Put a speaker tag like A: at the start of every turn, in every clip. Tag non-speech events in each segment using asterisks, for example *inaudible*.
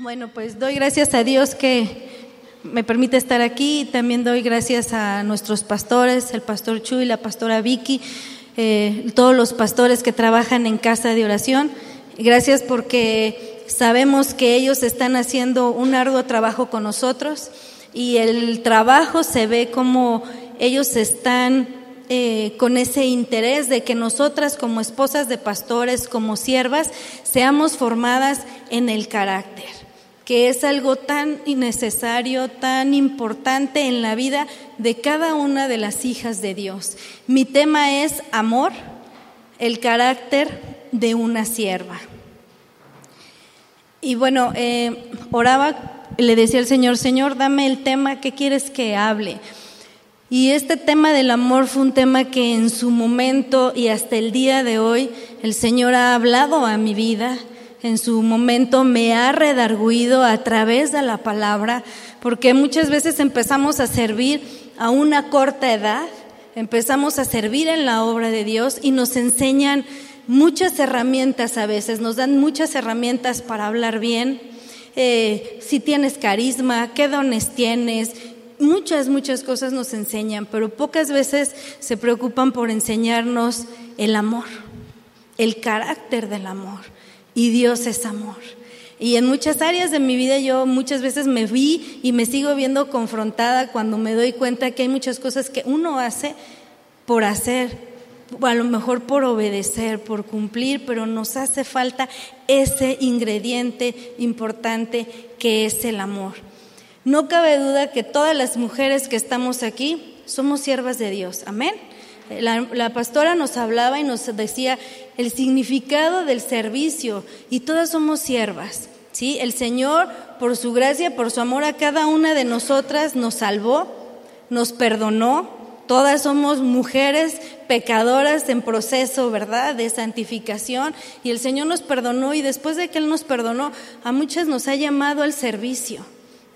A: Bueno, pues doy gracias a Dios que me permite estar aquí también doy gracias a nuestros pastores, el pastor Chu y la pastora Vicky, eh, todos los pastores que trabajan en casa de oración. Gracias porque sabemos que ellos están haciendo un arduo trabajo con nosotros y el trabajo se ve como ellos están eh, con ese interés de que nosotras como esposas de pastores, como siervas, seamos formadas en el carácter que es algo tan innecesario, tan importante en la vida de cada una de las hijas de Dios. Mi tema es amor, el carácter de una sierva. Y bueno, eh, oraba, le decía al Señor, Señor, dame el tema que quieres que hable. Y este tema del amor fue un tema que en su momento y hasta el día de hoy el Señor ha hablado a mi vida en su momento me ha redarguido a través de la palabra, porque muchas veces empezamos a servir a una corta edad, empezamos a servir en la obra de Dios y nos enseñan muchas herramientas a veces, nos dan muchas herramientas para hablar bien, eh, si tienes carisma, qué dones tienes, muchas, muchas cosas nos enseñan, pero pocas veces se preocupan por enseñarnos el amor, el carácter del amor y Dios es amor. Y en muchas áreas de mi vida yo muchas veces me vi y me sigo viendo confrontada cuando me doy cuenta que hay muchas cosas que uno hace por hacer, o a lo mejor por obedecer, por cumplir, pero nos hace falta ese ingrediente importante que es el amor. No cabe duda que todas las mujeres que estamos aquí somos siervas de Dios. Amén. La, pastora nos hablaba y nos decía el significado del servicio y todas somos siervas. ¿sí? El Señor, por su gracia, por su amor a cada una de nosotras, nos salvó, nos perdonó. Todas somos mujeres pecadoras en proceso, ¿verdad?, de santificación. Y el Señor nos perdonó y después de que Él nos perdonó, a muchas nos ha llamado al servicio.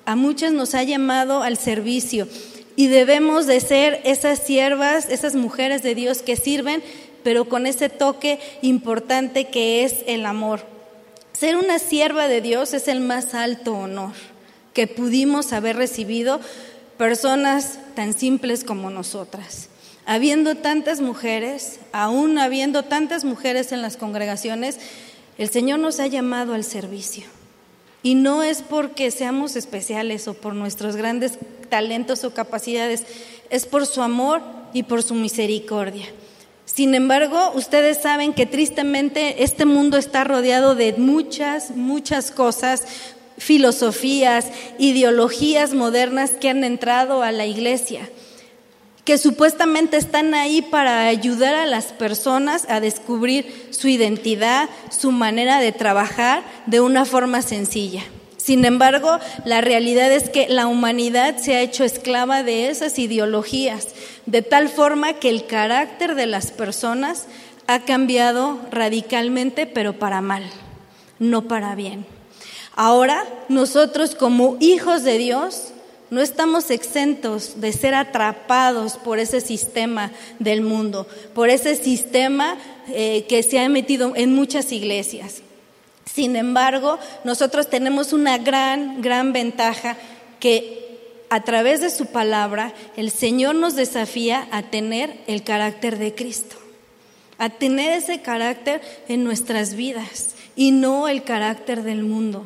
A: A muchas nos ha llamado al servicio. Y debemos de ser esas siervas, esas mujeres de Dios que sirven, pero con ese toque importante que es el amor. Ser una sierva de Dios es el más alto honor que pudimos haber recibido personas tan simples como nosotras. Habiendo tantas mujeres, aún habiendo tantas mujeres en las congregaciones, el Señor nos ha llamado al servicio. Y no es porque seamos especiales o por nuestros grandes talentos o capacidades, es por su amor y por su misericordia. Sin embargo, ustedes saben que tristemente este mundo está rodeado de muchas, muchas cosas, filosofías, ideologías modernas que han entrado a la iglesia, que supuestamente están ahí para ayudar a las personas a descubrir su identidad, su manera de trabajar de una forma sencilla. Sin embargo, la realidad es que la humanidad se ha hecho esclava de esas ideologías, de tal forma que el carácter de las personas ha cambiado radicalmente, pero para mal, no para bien. Ahora, nosotros como hijos de Dios, no estamos exentos de ser atrapados por ese sistema del mundo, por ese sistema eh, que se ha metido en muchas iglesias. Sin embargo, nosotros tenemos una gran, gran ventaja que a través de su palabra el Señor nos desafía a tener el carácter de Cristo, a tener ese carácter en nuestras vidas y no el carácter del mundo.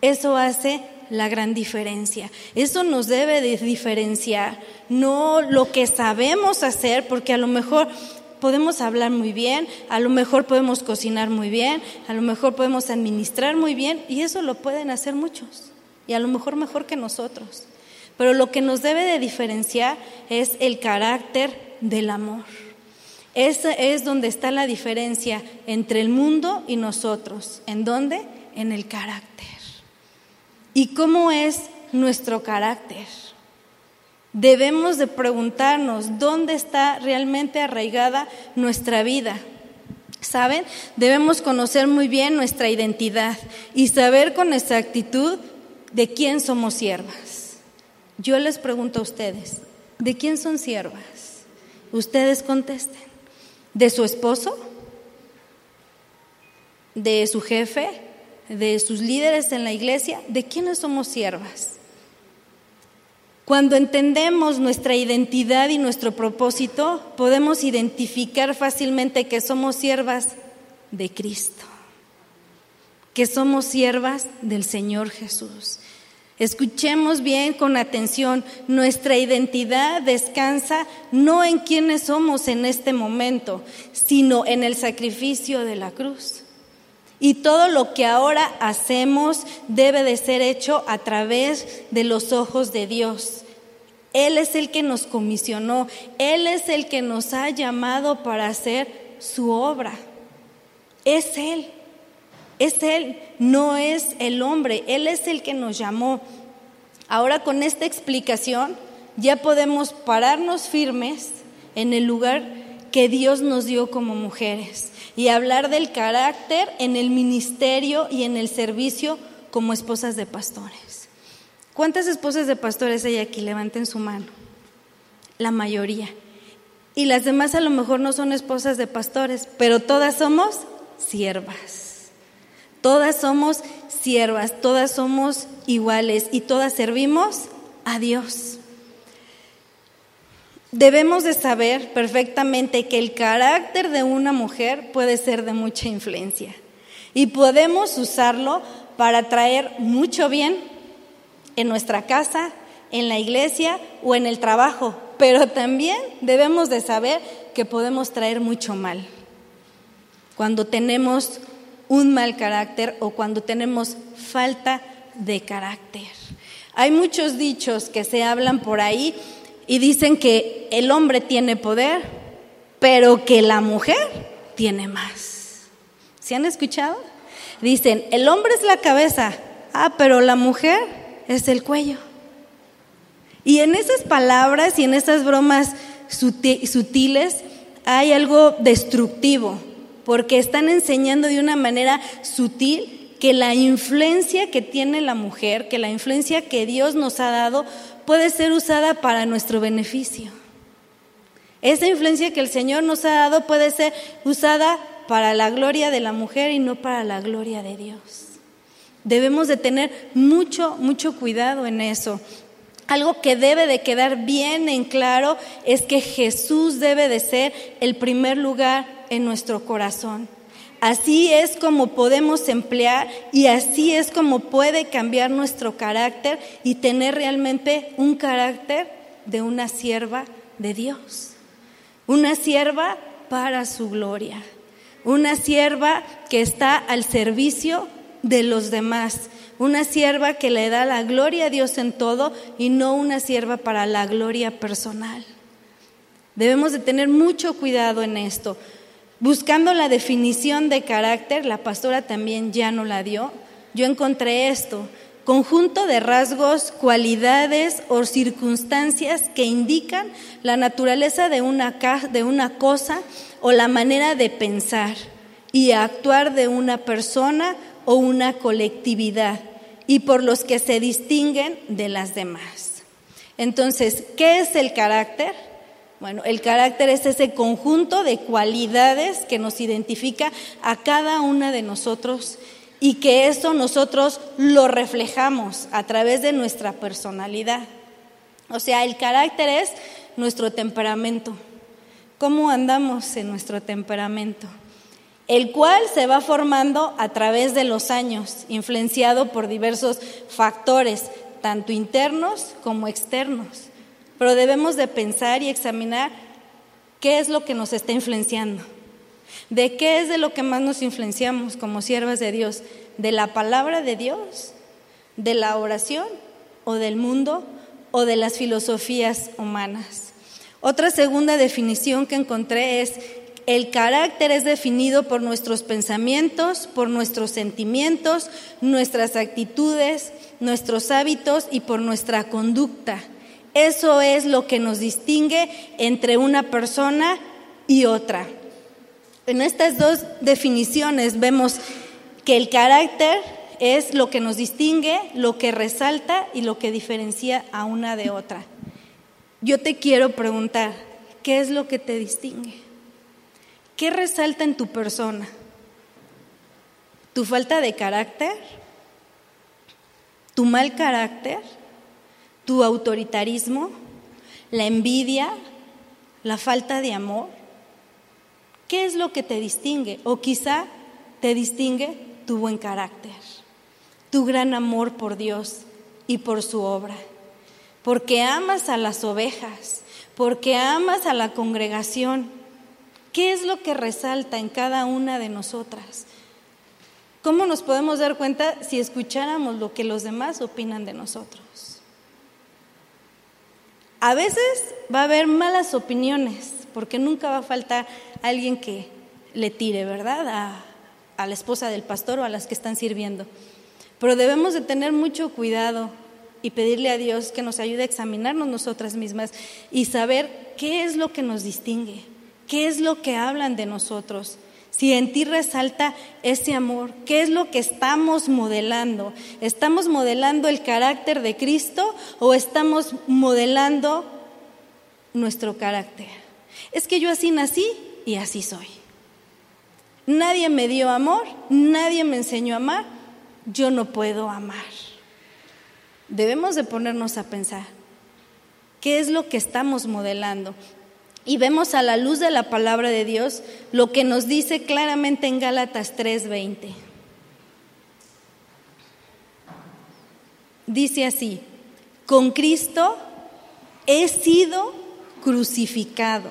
A: Eso hace la gran diferencia. Eso nos debe de diferenciar, no lo que sabemos hacer, porque a lo mejor podemos hablar muy bien, a lo mejor podemos cocinar muy bien, a lo mejor podemos administrar muy bien y eso lo pueden hacer muchos y a lo mejor mejor que nosotros. Pero lo que nos debe de diferenciar es el carácter del amor. Esa es donde está la diferencia entre el mundo y nosotros. ¿En dónde? En el carácter. ¿Y cómo es nuestro carácter? Debemos de preguntarnos dónde está realmente arraigada nuestra vida. ¿Saben? Debemos conocer muy bien nuestra identidad y saber con exactitud de quién somos siervas. Yo les pregunto a ustedes, ¿de quién son siervas? Ustedes contesten. ¿De su esposo? ¿De su jefe? De sus líderes en la iglesia, ¿de quiénes somos siervas? Cuando entendemos nuestra identidad y nuestro propósito, podemos identificar fácilmente que somos siervas de Cristo, que somos siervas del Señor Jesús. Escuchemos bien con atención, nuestra identidad descansa no en quienes somos en este momento, sino en el sacrificio de la cruz. Y todo lo que ahora hacemos debe de ser hecho a través de los ojos de Dios. Él es el que nos comisionó, Él es el que nos ha llamado para hacer su obra. Es Él, es Él, no es el hombre, Él es el que nos llamó. Ahora con esta explicación ya podemos pararnos firmes en el lugar que Dios nos dio como mujeres y hablar del carácter en el ministerio y en el servicio como esposas de pastores. ¿Cuántas esposas de pastores hay aquí? Levanten su mano. La mayoría. Y las demás a lo mejor no son esposas de pastores, pero todas somos siervas. Todas somos siervas, todas somos iguales y todas servimos a Dios. Debemos de saber perfectamente que el carácter de una mujer puede ser de mucha influencia y podemos usarlo para traer mucho bien en nuestra casa, en la iglesia o en el trabajo, pero también debemos de saber que podemos traer mucho mal. Cuando tenemos un mal carácter o cuando tenemos falta de carácter. Hay muchos dichos que se hablan por ahí y dicen que el hombre tiene poder, pero que la mujer tiene más. ¿Se han escuchado? Dicen, el hombre es la cabeza, ah, pero la mujer es el cuello. Y en esas palabras y en esas bromas sutiles hay algo destructivo, porque están enseñando de una manera sutil que la influencia que tiene la mujer, que la influencia que Dios nos ha dado, puede ser usada para nuestro beneficio. Esa influencia que el Señor nos ha dado puede ser usada para la gloria de la mujer y no para la gloria de Dios. Debemos de tener mucho, mucho cuidado en eso. Algo que debe de quedar bien en claro es que Jesús debe de ser el primer lugar en nuestro corazón. Así es como podemos emplear y así es como puede cambiar nuestro carácter y tener realmente un carácter de una sierva de Dios. Una sierva para su gloria. Una sierva que está al servicio de los demás. Una sierva que le da la gloria a Dios en todo y no una sierva para la gloria personal. Debemos de tener mucho cuidado en esto. Buscando la definición de carácter, la pastora también ya no la dio, yo encontré esto, conjunto de rasgos, cualidades o circunstancias que indican la naturaleza de una, de una cosa o la manera de pensar y actuar de una persona o una colectividad y por los que se distinguen de las demás. Entonces, ¿qué es el carácter? Bueno, el carácter es ese conjunto de cualidades que nos identifica a cada una de nosotros y que eso nosotros lo reflejamos a través de nuestra personalidad. O sea, el carácter es nuestro temperamento. ¿Cómo andamos en nuestro temperamento? El cual se va formando a través de los años, influenciado por diversos factores, tanto internos como externos pero debemos de pensar y examinar qué es lo que nos está influenciando. ¿De qué es de lo que más nos influenciamos como siervas de Dios? ¿De la palabra de Dios? ¿De la oración? ¿O del mundo? ¿O de las filosofías humanas? Otra segunda definición que encontré es, el carácter es definido por nuestros pensamientos, por nuestros sentimientos, nuestras actitudes, nuestros hábitos y por nuestra conducta. Eso es lo que nos distingue entre una persona y otra. En estas dos definiciones vemos que el carácter es lo que nos distingue, lo que resalta y lo que diferencia a una de otra. Yo te quiero preguntar, ¿qué es lo que te distingue? ¿Qué resalta en tu persona? tu falta de carácter, tu mal carácter, tu autoritarismo, la envidia, la falta de amor. ¿Qué es lo que te distingue? O quizá te distingue tu buen carácter, tu gran amor por Dios y por su obra, porque amas a las ovejas, porque amas a la congregación. ¿Qué es lo que resalta en cada una de nosotras? ¿Cómo nos podemos dar cuenta si escucháramos lo que los demás opinan de nosotros? A veces va a haber malas opiniones, porque nunca va a faltar alguien que le tire, ¿verdad? A, a la esposa del pastor o a las que están sirviendo. Pero debemos de tener mucho cuidado y pedirle a Dios que nos ayude a examinarnos nosotras mismas y saber qué es lo que nos distingue, qué es lo que hablan de nosotros. Si en ti resalta ese amor, ¿qué es lo que estamos modelando? ¿Estamos modelando el carácter de Cristo o estamos modelando nuestro carácter? Es que yo así nací y así soy. Nadie me dio amor, nadie me enseñó a amar, yo no puedo amar. Debemos de ponernos a pensar, ¿qué es lo que estamos modelando? Y vemos a la luz de la palabra de Dios lo que nos dice claramente en Gálatas 3:20. Dice así, con Cristo he sido crucificado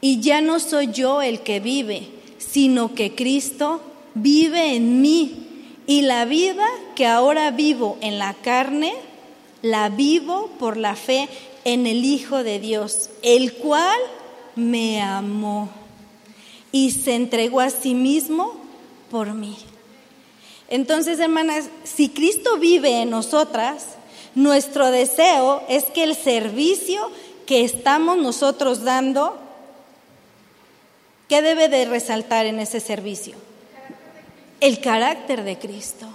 A: y ya no soy yo el que vive, sino que Cristo vive en mí. Y la vida que ahora vivo en la carne, la vivo por la fe en el Hijo de Dios, el cual me amó y se entregó a sí mismo por mí. Entonces, hermanas, si Cristo vive en nosotras, nuestro deseo es que el servicio que estamos nosotros dando, ¿qué debe de resaltar en ese servicio? El carácter de Cristo.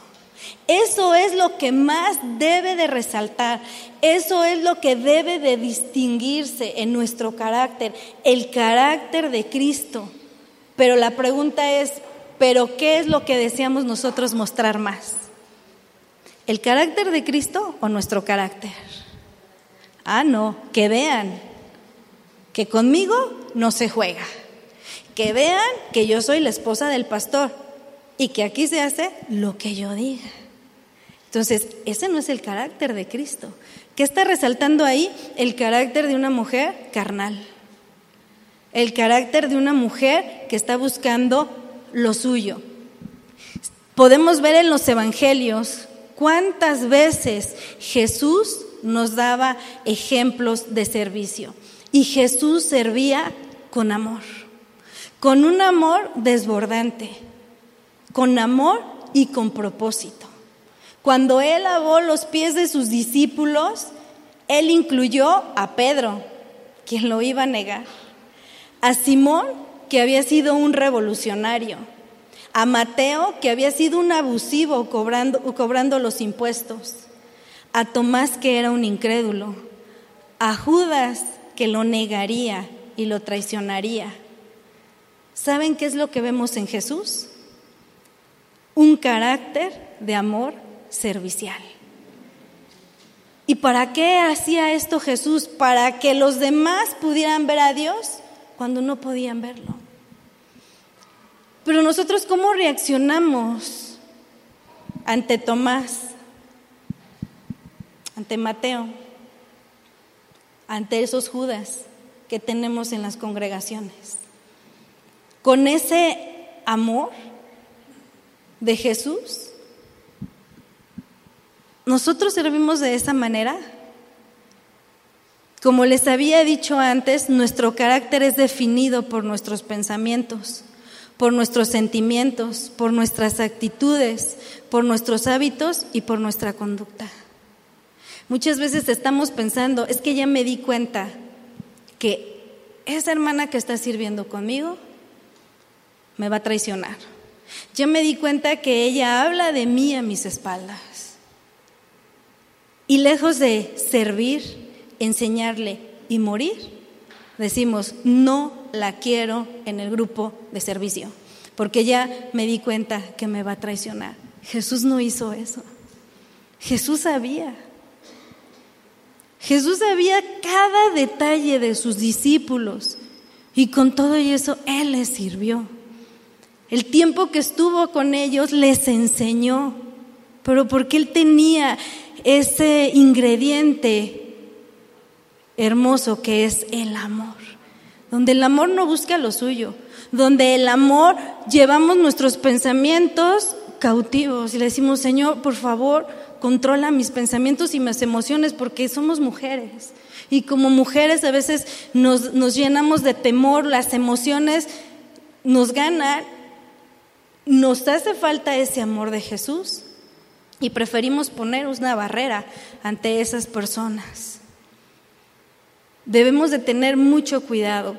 A: Eso es lo que más debe de resaltar, eso es lo que debe de distinguirse en nuestro carácter, el carácter de Cristo. Pero la pregunta es, ¿pero qué es lo que deseamos nosotros mostrar más? ¿El carácter de Cristo o nuestro carácter? Ah, no, que vean que conmigo no se juega, que vean que yo soy la esposa del pastor y que aquí se hace lo que yo diga. Entonces, ese no es el carácter de Cristo. ¿Qué está resaltando ahí? El carácter de una mujer carnal. El carácter de una mujer que está buscando lo suyo. Podemos ver en los evangelios cuántas veces Jesús nos daba ejemplos de servicio. Y Jesús servía con amor, con un amor desbordante, con amor y con propósito. Cuando él lavó los pies de sus discípulos, él incluyó a Pedro, quien lo iba a negar, a Simón, que había sido un revolucionario, a Mateo, que había sido un abusivo cobrando, los impuestos, a Tomás, que era un incrédulo, a Judas, que lo negaría y lo traicionaría. ¿Saben qué es lo que vemos en Jesús? Un carácter de amor servicial. ¿Y para qué hacía esto Jesús? Para que los demás pudieran ver a Dios cuando no podían verlo. Pero nosotros, ¿cómo reaccionamos ante Tomás, ante Mateo, ante esos Judas que tenemos en las congregaciones? Con ese amor de Jesús ¿Nosotros servimos de esa manera? Como les había dicho antes, nuestro carácter es definido por nuestros pensamientos, por nuestros sentimientos, por nuestras actitudes, por nuestros hábitos y por nuestra conducta. Muchas veces estamos pensando, es que ya me di cuenta que esa hermana que está sirviendo conmigo me va a traicionar. Ya me di cuenta que ella habla de mí a mis espaldas. Y lejos de servir, enseñarle y morir, decimos, no la quiero en el grupo de servicio. porque ya me di cuenta que me va a traicionar. Jesús no hizo eso. Jesús sabía. Jesús sabía cada detalle de sus discípulos y con todo eso Él les sirvió. El tiempo que estuvo con ellos les enseñó, pero porque Él tenía ese ingrediente hermoso que es el amor, donde el amor no busca lo suyo, donde el amor llevamos nuestros pensamientos cautivos y le decimos, Señor, por favor, controla mis pensamientos y mis emociones porque somos mujeres. Y como mujeres a veces nos, nos llenamos de temor, las emociones nos ganan, nos hace falta ese amor de Jesús y preferimos poner una barrera ante esas personas. Debemos de tener mucho cuidado.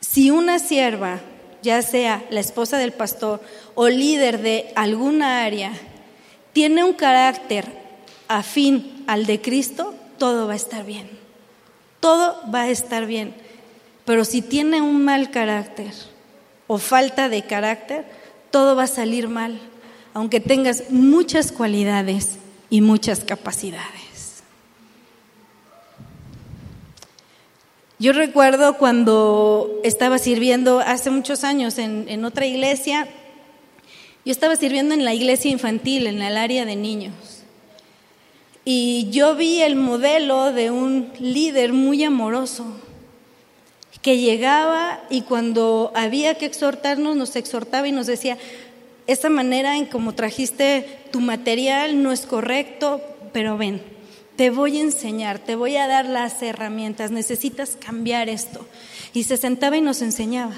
A: Si una sierva, ya sea la esposa del pastor o líder de alguna área, tiene un carácter afín al de Cristo, todo va a estar bien. Todo va a estar bien. Pero si tiene un mal carácter o falta de carácter, todo va a salir mal, aunque tengas muchas cualidades y muchas capacidades. Yo recuerdo cuando estaba sirviendo hace muchos años en, en otra iglesia, yo estaba sirviendo en la iglesia infantil, en el área de niños. Y yo vi el modelo de un líder muy amoroso, que llegaba y cuando había que exhortarnos, nos exhortaba y nos decía, esta manera en como trajiste tu material no es correcto, pero ven, te voy a enseñar, te voy a dar las herramientas, necesitas cambiar esto. Y se sentaba y nos enseñaba.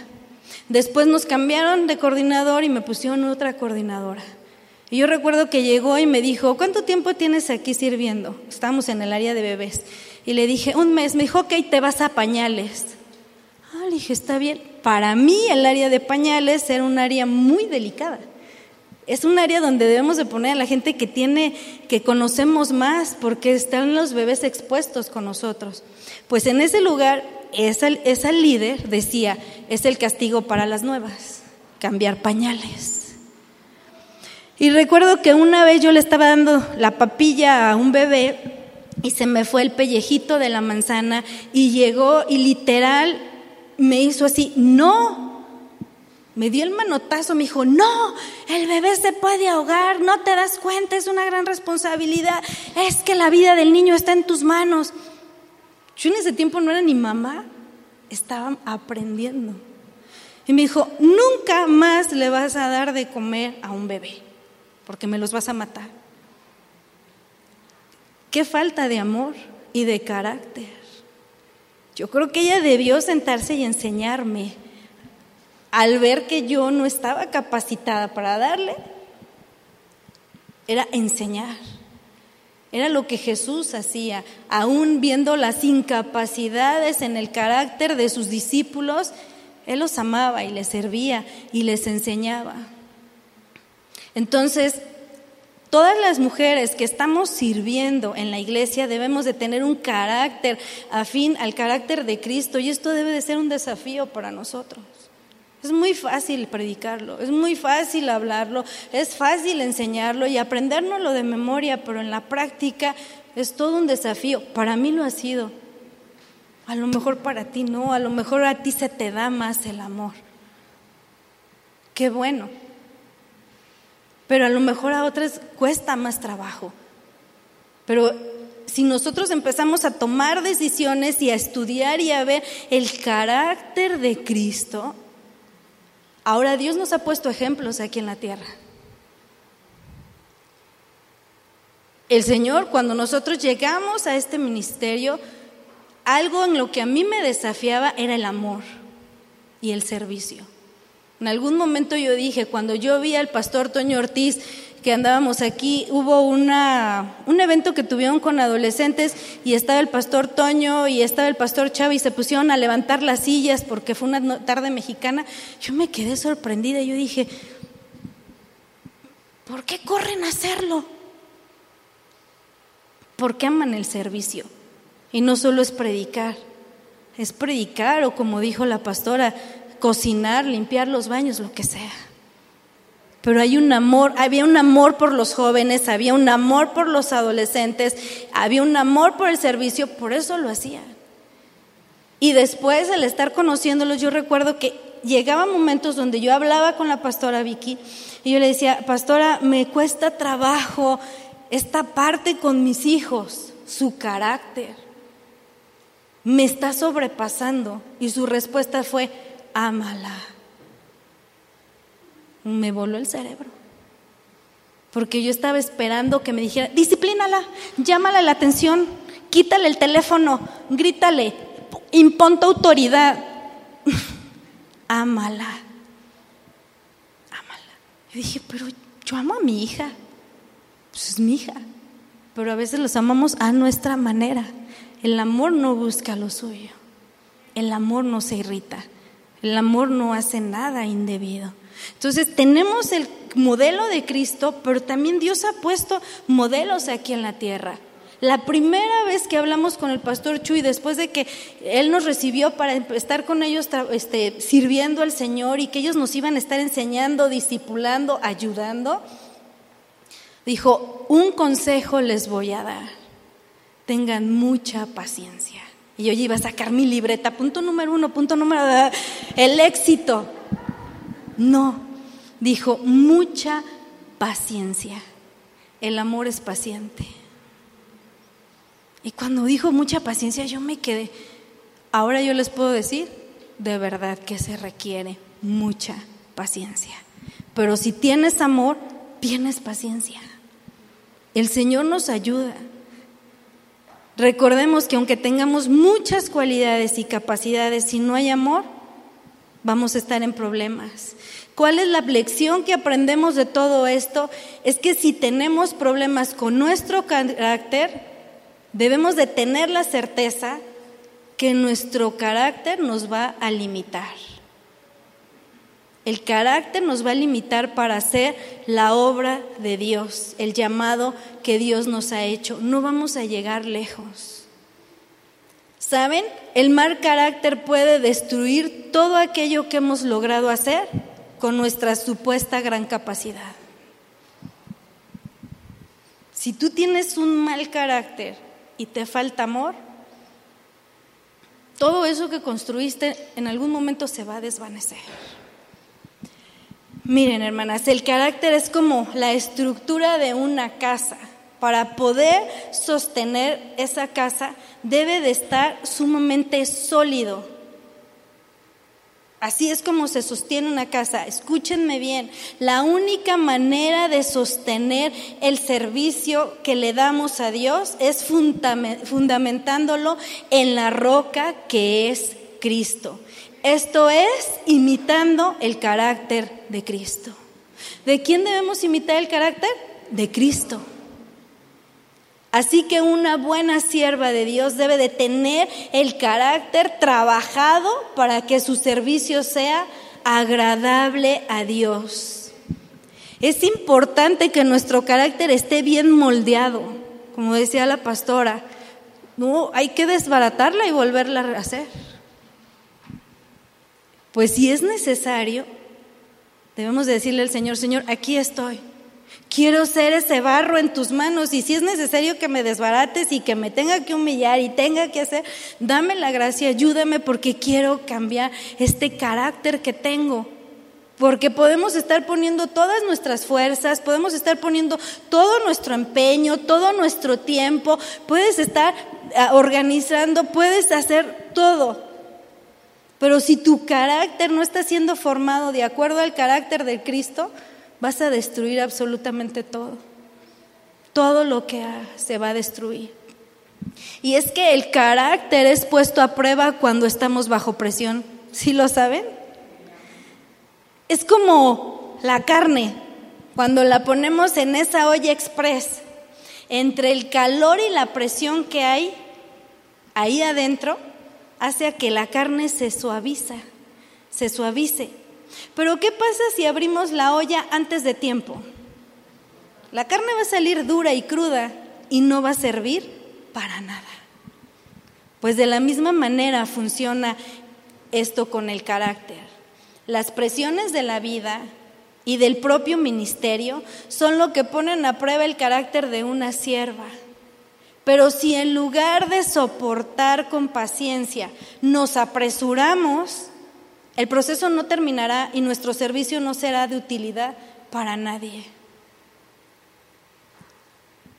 A: Después nos cambiaron de coordinador y me pusieron otra coordinadora. Y yo recuerdo que llegó y me dijo, ¿cuánto tiempo tienes aquí sirviendo? Estábamos en el área de bebés. Y le dije, un mes. Me dijo, ok, te vas a pañales. Dije, está bien. Para mí el área de pañales era un área muy delicada. Es un área donde debemos de poner a la gente que tiene, que conocemos más, porque están los bebés expuestos con nosotros. Pues en ese lugar esa, esa líder decía, es el castigo para las nuevas, cambiar pañales. Y recuerdo que una vez yo le estaba dando la papilla a un bebé y se me fue el pellejito de la manzana y llegó y literal me hizo así, no, me dio el manotazo, me dijo, no, el bebé se puede ahogar, no te das cuenta, es una gran responsabilidad, es que la vida del niño está en tus manos. Yo en ese tiempo no era ni mamá, estaba aprendiendo. Y me dijo, nunca más le vas a dar de comer a un bebé, porque me los vas a matar. Qué falta de amor y de carácter. Yo creo que ella debió sentarse y enseñarme al ver que yo no estaba capacitada para darle, era enseñar. Era lo que Jesús hacía, aún viendo las incapacidades en el carácter de sus discípulos, Él los amaba y les servía y les enseñaba. Entonces, todas las mujeres que estamos sirviendo en la iglesia debemos de tener un carácter afín al carácter de Cristo y esto debe de ser un desafío para nosotros. Es muy fácil predicarlo, es muy fácil hablarlo, es fácil enseñarlo y aprendérnoslo de memoria, pero en la práctica es todo un desafío. Para mí lo ha sido. A lo mejor para ti no, a lo mejor a ti se te da más el amor. Qué bueno. Pero a lo mejor a otras cuesta más trabajo. Pero si nosotros empezamos a tomar decisiones y a estudiar y a ver el carácter de Cristo, Ahora Dios nos ha puesto ejemplos aquí en la tierra. El Señor, cuando nosotros llegamos a este ministerio, algo en lo que a mí me desafiaba era el amor y el servicio. En algún momento yo dije, cuando yo vi al pastor Toño Ortiz que andábamos aquí, hubo una, un evento que tuvieron con adolescentes y estaba el pastor Toño y estaba el pastor Chávez y se pusieron a levantar las sillas porque fue una tarde mexicana. Yo me quedé sorprendida, yo dije, ¿por qué corren a hacerlo? Porque aman el servicio. Y no solo es predicar, es predicar o como dijo la pastora, cocinar, limpiar los baños, lo que sea. Pero hay un amor, había un amor por los jóvenes, había un amor por los adolescentes, había un amor por el servicio, por eso lo hacían. Y después, al estar conociéndolos, yo recuerdo que llegaban momentos donde yo hablaba con la pastora Vicky y yo le decía, pastora, me cuesta trabajo esta parte con mis hijos, su carácter. Me está sobrepasando. Y su respuesta fue, ámala. Me voló el cerebro. Porque yo estaba esperando que me dijera, disciplínala, llámala la atención, quítale el teléfono, grítale, impon tu autoridad. *laughs* Ámala. Ámala. Y dije, pero yo amo a mi hija. Pues es mi hija. Pero a veces los amamos a nuestra manera. El amor no busca lo suyo. El amor no se irrita. El amor no hace nada indebido. Entonces tenemos el modelo de Cristo, pero también Dios ha puesto modelos aquí en la tierra. La primera vez que hablamos con el pastor Chuy, después de que él nos recibió para estar con ellos este, sirviendo al Señor y que ellos nos iban a estar enseñando, discipulando, ayudando, dijo, un consejo les voy a dar, tengan mucha paciencia. Y yo iba a sacar mi libreta, punto número uno, punto número el éxito. No, dijo, mucha paciencia. El amor es paciente. Y cuando dijo mucha paciencia, yo me quedé. Ahora yo les puedo decir, de verdad que se requiere mucha paciencia. Pero si tienes amor, tienes paciencia. El Señor nos ayuda. Recordemos que aunque tengamos muchas cualidades y capacidades, si no hay amor, vamos a estar en problemas. ¿Cuál es la lección que aprendemos de todo esto? Es que si tenemos problemas con nuestro carácter, debemos de tener la certeza que nuestro carácter nos va a limitar. El carácter nos va a limitar para hacer la obra de Dios, el llamado que Dios nos ha hecho. No vamos a llegar lejos. ¿Saben? El mal carácter puede destruir todo aquello que hemos logrado hacer con nuestra supuesta gran capacidad. Si tú tienes un mal carácter, y te falta amor, todo eso que construiste en algún momento se va a desvanecer. Miren, hermanas, el carácter es como la estructura de una casa. Para poder sostener esa casa debe de estar sumamente sólido, Así es como se sostiene una casa. Escúchenme bien, la única manera de sostener el servicio que le damos a Dios es fundamentándolo en la roca que es Cristo. Esto es imitando el carácter de Cristo. ¿De quién debemos imitar el carácter? De Cristo. Así que una buena sierva de Dios debe de tener el carácter trabajado para que su servicio sea agradable a Dios. Es importante que nuestro carácter esté bien moldeado, como decía la pastora. No, hay que desbaratarla y volverla a hacer. Pues si es necesario, debemos decirle al Señor, Señor, aquí estoy Quiero ser ese barro en tus manos y si es necesario que me desbarates y que me tenga que humillar y tenga que hacer, dame la gracia, ayúdame porque quiero cambiar este carácter que tengo. Porque podemos estar poniendo todas nuestras fuerzas, podemos estar poniendo todo nuestro empeño, todo nuestro tiempo, puedes estar ah, organizando, puedes hacer todo. Pero si tu carácter no está siendo formado de acuerdo al carácter de Cristo, vas a destruir absolutamente todo. Todo lo que se va a destruir. Y es que el carácter es puesto a prueba cuando estamos bajo presión. ¿Sí lo saben? Es como la carne, cuando la ponemos en esa olla express, entre el calor y la presión que hay ahí adentro, hace que la carne se suaviza, se suavice. Pero ¿qué pasa si abrimos la olla antes de tiempo? La carne va a salir dura y cruda y no va a servir para nada. Pues de la misma manera funciona esto con el carácter. Las presiones de la vida y del propio ministerio son lo que ponen a prueba el carácter de una sierva. Pero si en lugar de soportar con paciencia nos apresuramos, el proceso no terminará y nuestro servicio no será de utilidad para nadie.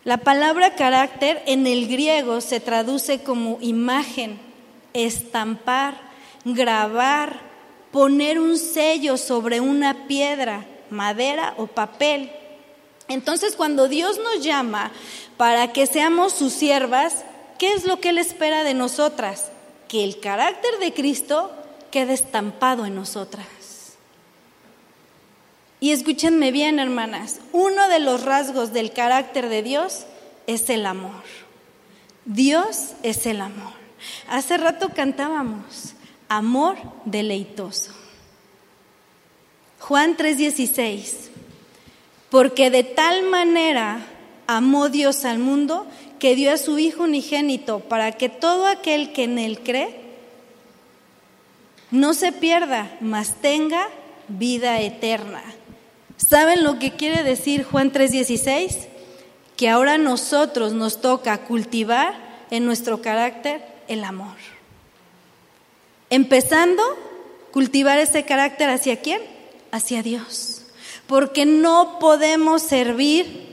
A: La palabra carácter en el griego se traduce como imagen, estampar, grabar, poner un sello sobre una piedra, madera o papel. Entonces cuando Dios nos llama para que seamos sus siervas, ¿qué es lo que Él espera de nosotras? Que el carácter de Cristo quede estampado en nosotras. Y escúchenme bien, hermanas, uno de los rasgos del carácter de Dios es el amor. Dios es el amor. Hace rato cantábamos, amor deleitoso. Juan 3:16, porque de tal manera amó Dios al mundo que dio a su Hijo unigénito para que todo aquel que en él cree no se pierda, mas tenga vida eterna. ¿Saben lo que quiere decir Juan 3:16? Que ahora nosotros nos toca cultivar en nuestro carácter el amor. Empezando, cultivar ese carácter hacia quién? Hacia Dios. Porque no podemos servir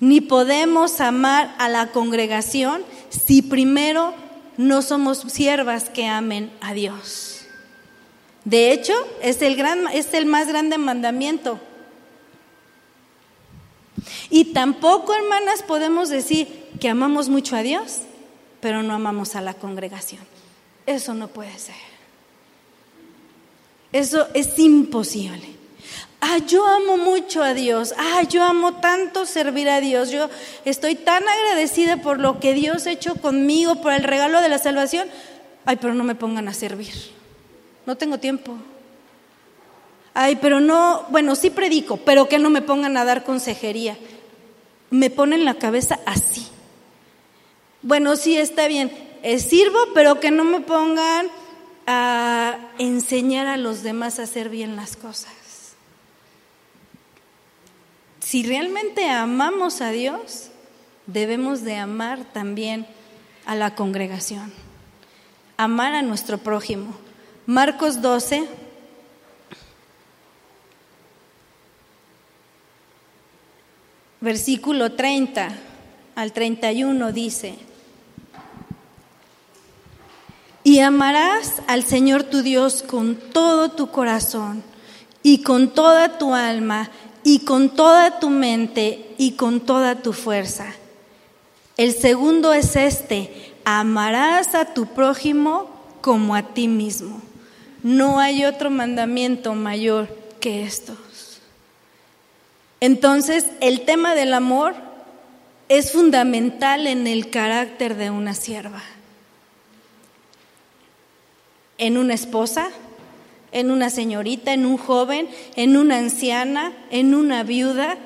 A: ni podemos amar a la congregación si primero no somos siervas que amen a Dios. De hecho, es el, gran, es el más grande mandamiento. Y tampoco, hermanas, podemos decir que amamos mucho a Dios, pero no amamos a la congregación. Eso no puede ser. Eso es imposible. Ah, yo amo mucho a Dios. Ah, yo amo tanto servir a Dios. Yo estoy tan agradecida por lo que Dios ha hecho conmigo, por el regalo de la salvación. Ay, pero no me pongan a servir. No tengo tiempo. Ay, pero no, bueno, sí predico, pero que no me pongan a dar consejería. Me ponen la cabeza así. Bueno, sí, está bien, eh, sirvo, pero que no me pongan a enseñar a los demás a hacer bien las cosas. Si realmente amamos a Dios, debemos de amar también a la congregación, amar a nuestro prójimo. Marcos 12, versículo 30 al 31 dice, y amarás al Señor tu Dios con todo tu corazón y con toda tu alma y con toda tu mente y con toda tu fuerza. El segundo es este, amarás a tu prójimo como a ti mismo. No hay otro mandamiento mayor que esto. Entonces, el tema del amor es fundamental en el carácter de una sierva. En una esposa, en una señorita, en un joven, en una anciana, en una viuda,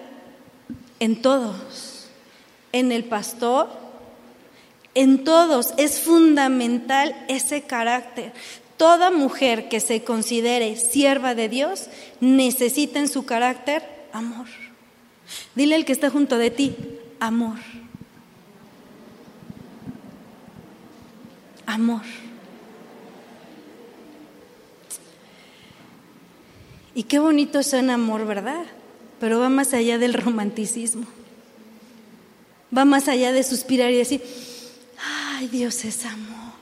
A: en todos. En el pastor, en todos. Es fundamental ese carácter. Toda mujer que se considere sierva de Dios necesita en su carácter amor. Dile al que está junto de ti, amor. Amor. Y qué bonito un amor, ¿verdad? Pero va más allá del romanticismo. Va más allá de suspirar y decir, ay, Dios es amor.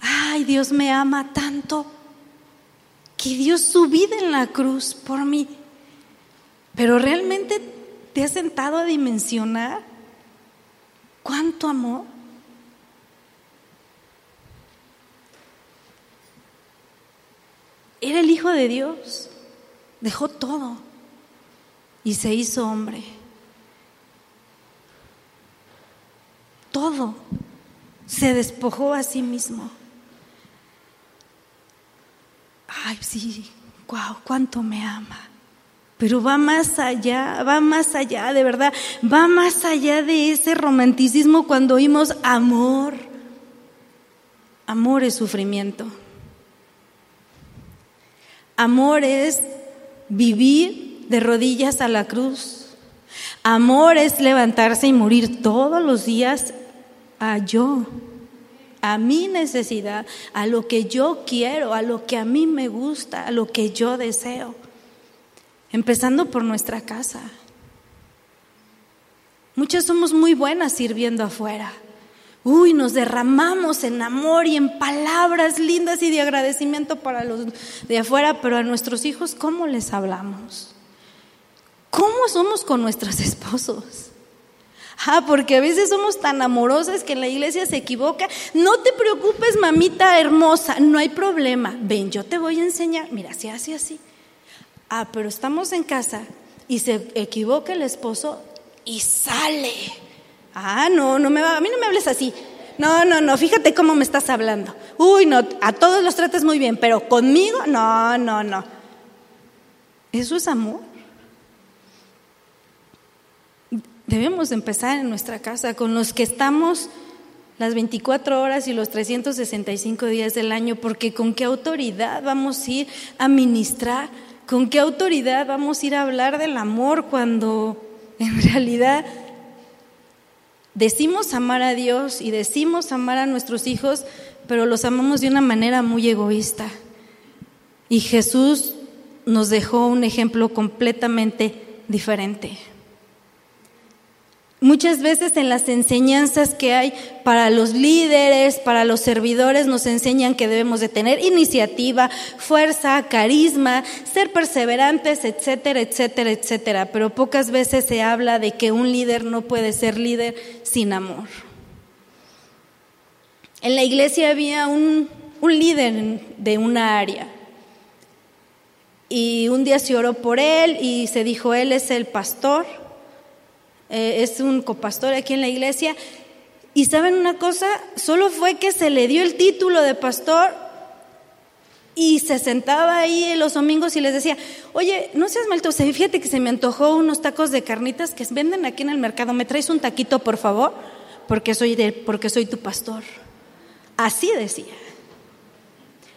A: Ay, Dios me ama tanto que dio su vida en la cruz por mí. Pero realmente te has sentado a dimensionar cuánto amor. Era el Hijo de Dios, dejó todo y se hizo hombre. Todo se despojó a sí mismo. Ay, sí, wow, cuánto me ama. Pero va más allá, va más allá, de verdad, va más allá de ese romanticismo cuando oímos amor. Amor es sufrimiento. Amor es vivir de rodillas a la cruz. Amor es levantarse y morir todos los días a yo, a mi necesidad, a lo que yo quiero, a lo que a mí me gusta, a lo que yo deseo. Empezando por nuestra casa. Muchas somos muy buenas sirviendo afuera. Uy, nos derramamos en amor y en palabras lindas y de agradecimiento para los de afuera, pero a nuestros hijos, ¿cómo les hablamos? ¿Cómo somos con nuestros *laughs* esposos? Ah, porque a veces somos tan amorosas que en la iglesia se equivoca. No te preocupes, mamita hermosa, no hay problema. Ven, yo te voy a enseñar. Mira, se hace así. Ah, pero estamos en casa y se equivoca el esposo y sale. Ah, no, no me va, a mí no me hables así. No, no, no, fíjate cómo me estás hablando. Uy, no, a todos los tratas muy bien, pero conmigo, no, no, no. ¿Eso es amor? Debemos empezar en nuestra casa con los que estamos las 24 horas y los 365 días del año, porque con qué autoridad vamos a ir a ministrar, con qué autoridad vamos a ir a hablar del amor cuando en realidad decimos amar a Dios y decimos amar a nuestros hijos, pero los amamos de una manera muy egoísta. Y Jesús nos dejó un ejemplo completamente diferente. Muchas veces en las enseñanzas que hay para los líderes, para los servidores, nos enseñan que debemos de tener iniciativa, fuerza, carisma, ser perseverantes, etcétera, etcétera, etcétera. Pero pocas veces se habla de que un líder no puede ser líder sin amor. En la iglesia había un, un líder de una área y un día se oró por él y se dijo, él es el pastor eh, es un copastor aquí en la iglesia. Y saben una cosa, solo fue que se le dio el título de pastor y se sentaba ahí los domingos y les decía, oye, no seas malto, fíjate que se me antojó unos tacos de carnitas que venden aquí en el mercado, ¿me traes un taquito por favor? Porque soy, porque soy tu pastor. Así decía.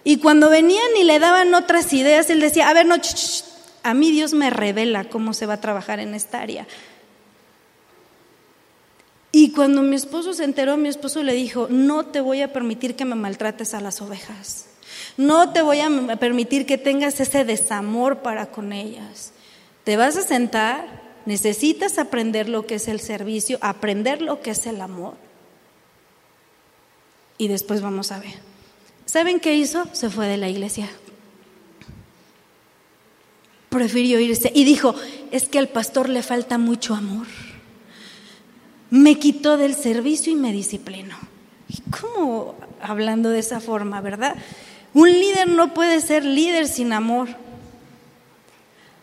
A: Y cuando venían y le daban otras ideas, él decía, a ver, no, a mí Dios me revela cómo se va a trabajar en esta área. Y cuando mi esposo se enteró, mi esposo le dijo, no te voy a permitir que me maltrates a las ovejas. No te voy a permitir que tengas ese desamor para con ellas. Te vas a sentar, necesitas aprender lo que es el servicio, aprender lo que es el amor. Y después vamos a ver. ¿Saben qué hizo? Se fue de la iglesia. Prefirió irse y dijo, es que al pastor le falta mucho amor me quitó del servicio y me disciplinó. ¿Cómo hablando de esa forma, verdad? Un líder no puede ser líder sin amor.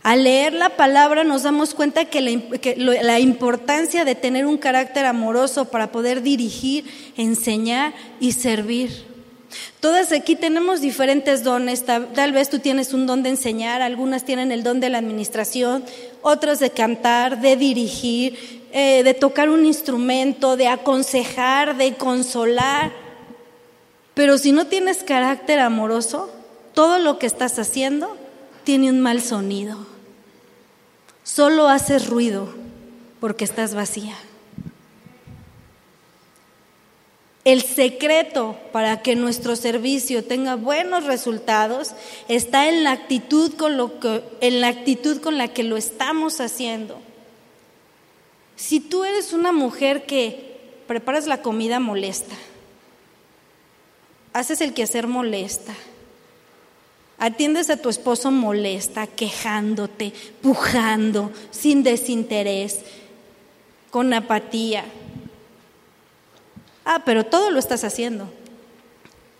A: Al leer la palabra nos damos cuenta que la, la, importancia de tener un carácter amoroso para poder dirigir, enseñar y servir. Todas aquí tenemos diferentes dones, tal vez tú tienes un don de enseñar, algunas tienen el don de la administración, otros de cantar, de dirigir, eh, de tocar un instrumento, de aconsejar, de consolar. Pero si no tienes carácter amoroso, todo lo que estás haciendo tiene un mal sonido. Solo haces ruido porque estás vacía. El secreto para que nuestro servicio tenga buenos resultados está en la actitud con, lo que, en la, actitud con la que lo estamos haciendo. Si tú eres una mujer que preparas la comida molesta, haces el quehacer molesta, atiendes a tu esposo molesta, quejándote, pujando, sin desinterés, con apatía. Ah, pero todo lo estás haciendo.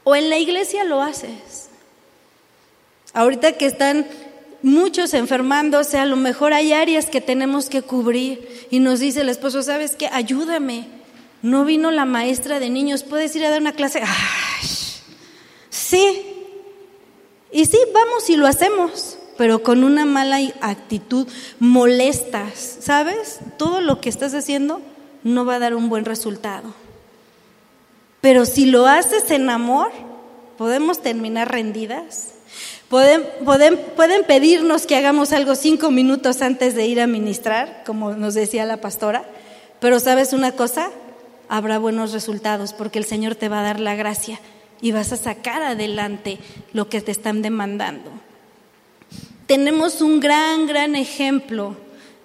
A: O en la iglesia lo haces. Ahorita que están muchos enfermándose, a lo mejor hay áreas que tenemos que cubrir y nos dice el esposo, ¿sabes qué? Ayúdame. No vino la maestra de niños, ¿puedes ir a dar una clase? Ay, sí. Y sí, vamos y lo hacemos, pero con una mala actitud, molestas, ¿sabes? Todo lo que estás haciendo no va a dar un buen resultado. Pero si lo haces en amor, podemos terminar rendidas Pueden, pedirnos que hagamos algo cinco minutos antes de ir a ministrar, como nos decía la pastora, pero sabes una cosa, habrá buenos resultados porque el Señor te va a dar la gracia y vas a sacar adelante lo que te están demandando. Tenemos un gran, gran ejemplo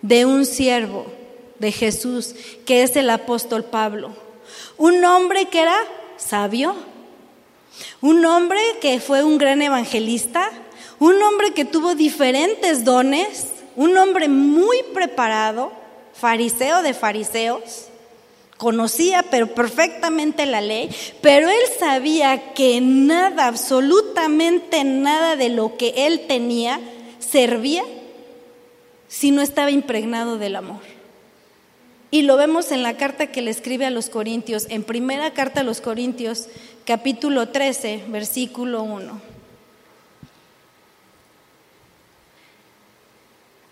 A: de un siervo de Jesús, que es el apóstol Pablo. Un hombre que era sabio, un hombre que fue un gran evangelista, un hombre que tuvo diferentes dones, un hombre muy preparado, fariseo de fariseos, conocía pero perfectamente la ley, pero él sabía que nada, absolutamente nada de lo que él tenía servía si no estaba impregnado del amor. Y lo vemos en la carta que le escribe a los Corintios, en primera carta a los Corintios, capítulo 13, versículo 1.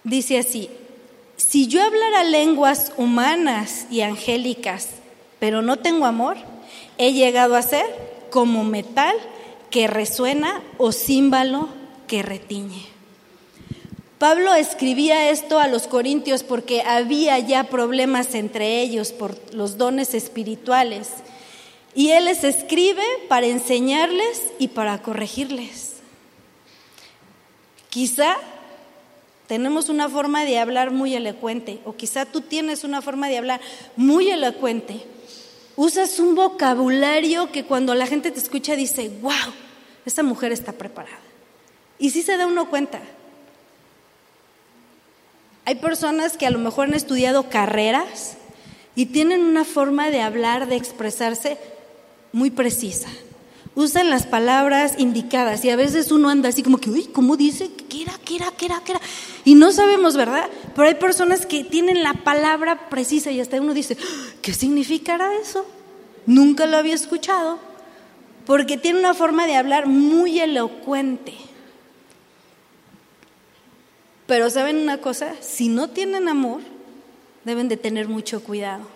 A: Dice así, si yo hablara lenguas humanas y angélicas, pero no tengo amor, he llegado a ser como metal que resuena o címbalo que retiñe. Pablo escribía esto a los corintios porque había ya problemas entre ellos por los dones espirituales. Y él les escribe para enseñarles y para corregirles. Quizá tenemos una forma de hablar muy elocuente, o quizá tú tienes una forma de hablar muy elocuente. Usas un vocabulario que cuando la gente te escucha dice, wow, esta mujer está preparada. Y sí se da uno cuenta. Hay personas que a lo mejor han estudiado carreras y tienen una forma de hablar, de expresarse muy precisa usan las palabras indicadas y a veces uno anda así como que, uy, ¿cómo dice? ¿Qué era? ¿Qué era? ¿Qué era? ¿Qué era? Y no sabemos, ¿verdad? Pero hay personas que tienen la palabra precisa y hasta uno dice, ¿qué significará eso? Nunca lo había escuchado. Porque tiene una forma de hablar muy elocuente. Pero ¿saben una cosa? Si no tienen amor, deben de tener mucho cuidado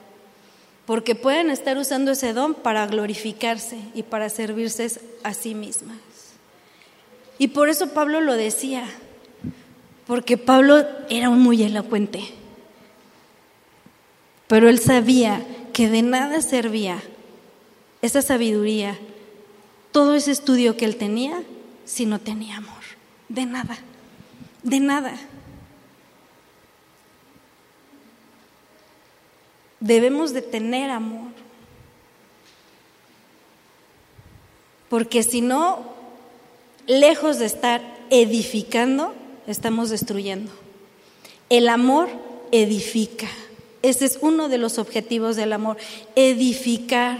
A: porque pueden estar usando ese don para glorificarse y para servirse a sí mismas. Y por eso Pablo lo decía, porque Pablo era un muy elocuente, pero él sabía que de nada servía esa sabiduría, todo ese estudio que él tenía, si no tenía amor, de nada, de nada. debemos de tener amor. Porque si no, lejos de estar edificando, estamos destruyendo. El amor edifica. Ese es uno de los objetivos del amor, edificar.